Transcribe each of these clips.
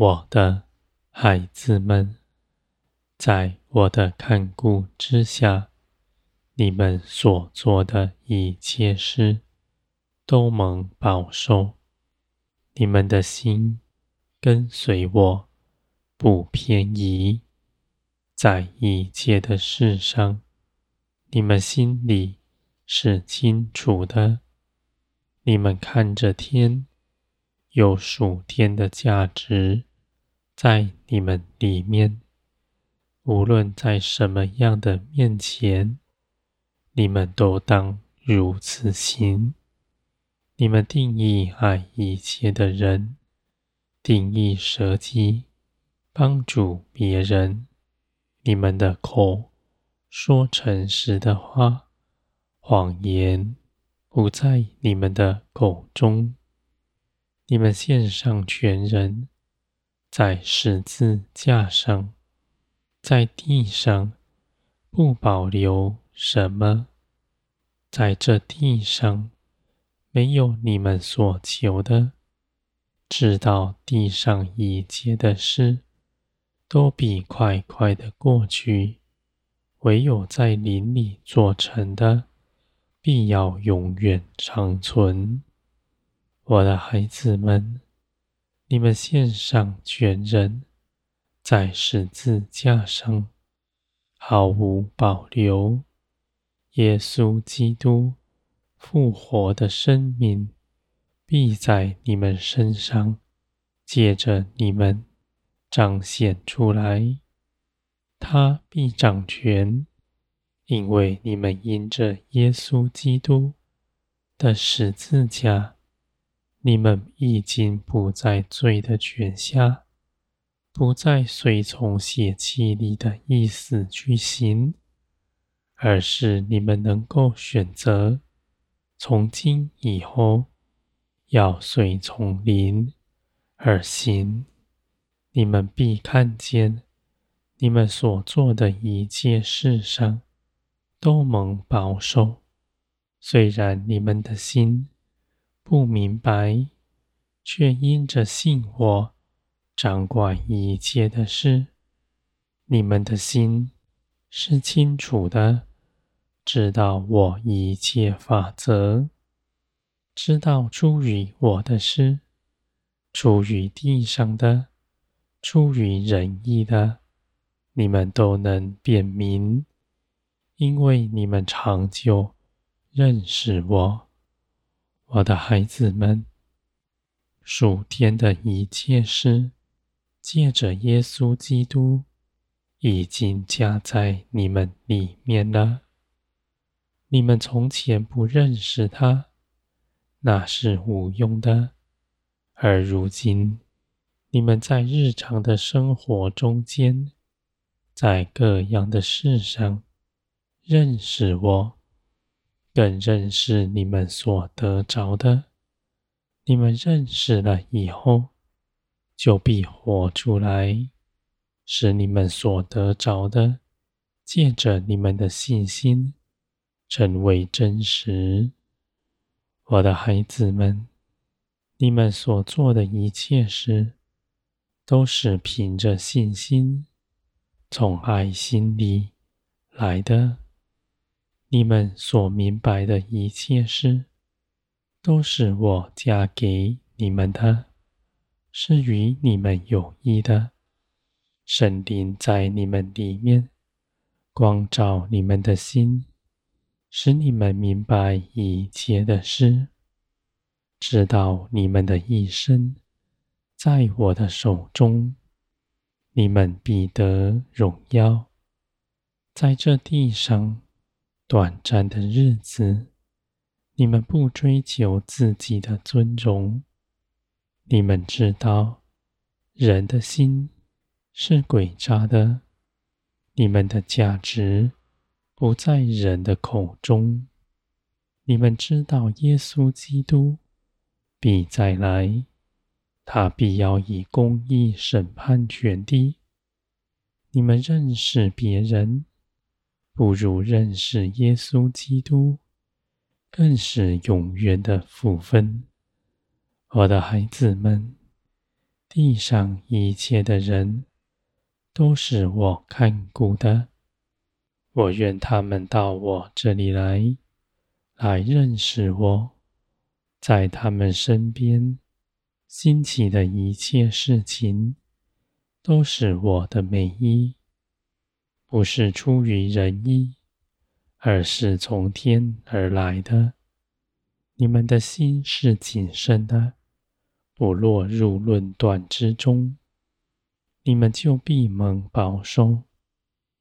我的孩子们，在我的看顾之下，你们所做的一切事都蒙保守。你们的心跟随我，不偏移。在一切的事上，你们心里是清楚的。你们看着天，有属天的价值在你们里面。无论在什么样的面前，你们都当如此行。你们定义爱一切的人，定义舍己，帮助别人。你们的口说诚实的话，谎言不在你们的口中。你们献上全人，在十字架上，在地上不保留什么，在这地上没有你们所求的，知道地上已结的事。都必快快的过去，唯有在林里做成的，必要永远长存。我的孩子们，你们献上全人，在十字架上毫无保留。耶稣基督复活的生命，必在你们身上，借着你们。彰显出来，他必掌权，因为你们因着耶稣基督的十字架，你们已经不在罪的权下，不再随从血气里的意思去行，而是你们能够选择，从今以后要随从灵而行。你们必看见，你们所做的一切事上都蒙保守。虽然你们的心不明白，却因着信我，掌管一切的事。你们的心是清楚的，知道我一切法则，知道出于我的事，出于地上的。出于仁义的，你们都能辨明，因为你们长久认识我，我的孩子们。属天的一切事，借着耶稣基督，已经加在你们里面了。你们从前不认识他，那是无用的，而如今。你们在日常的生活中间，在各样的事上认识我，更认识你们所得着的。你们认识了以后，就必活出来，使你们所得着的，借着你们的信心，成为真实。我的孩子们，你们所做的一切事，都是凭着信心，从爱心里来的。你们所明白的一切事，都是我加给你们的，是与你们有益的。神灵在你们里面光照你们的心，使你们明白一切的事，知道你们的一生。在我的手中，你们必得荣耀。在这地上短暂的日子，你们不追求自己的尊荣。你们知道，人的心是诡诈的。你们的价值不在人的口中。你们知道，耶稣基督必再来。他必要以公义审判全地。你们认识别人，不如认识耶稣基督，更是永远的福分。我的孩子们，地上一切的人，都是我看顾的。我愿他们到我这里来，来认识我。在他们身边兴起的一切事情，都是我的美意，不是出于人意，而是从天而来的。你们的心是谨慎的，不落入论断之中，你们就闭门保守，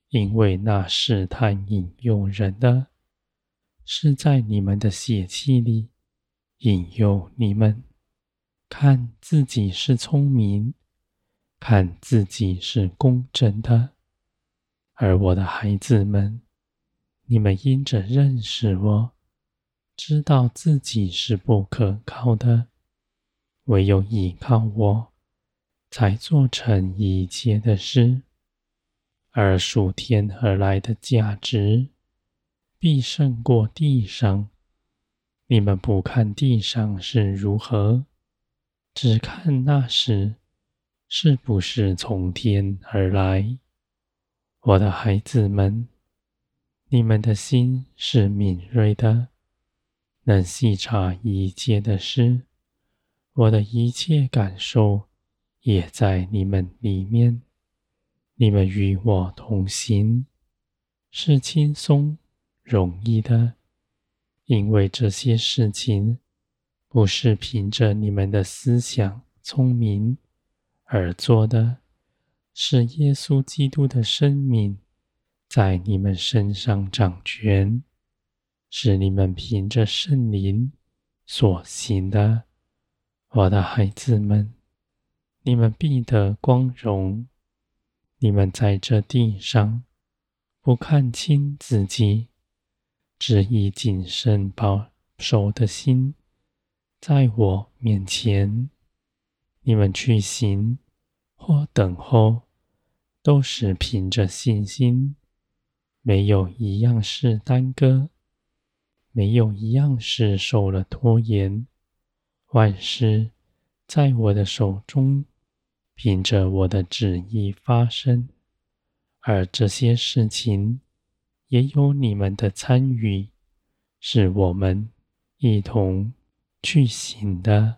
因为那试探引诱人的，是在你们的血气里。引诱你们看自己是聪明，看自己是公正的，而我的孩子们，你们因着认识我，知道自己是不可靠的，唯有依靠我，才做成一切的事，而属天而来的价值，必胜过地上。你们不看地上是如何，只看那时是不是从天而来。我的孩子们，你们的心是敏锐的，能细察一切的事。我的一切感受也在你们里面。你们与我同行，是轻松容易的。因为这些事情不是凭着你们的思想聪明而做的，是耶稣基督的生命在你们身上掌权，是你们凭着圣灵所行的。我的孩子们，你们必得光荣。你们在这地上不看清自己。只以谨慎保守的心，在我面前，你们去行或等候，都是凭着信心，没有一样事耽搁，没有一样事受了拖延。万事在我的手中，凭着我的旨意发生，而这些事情。也有你们的参与，是我们一同去行的。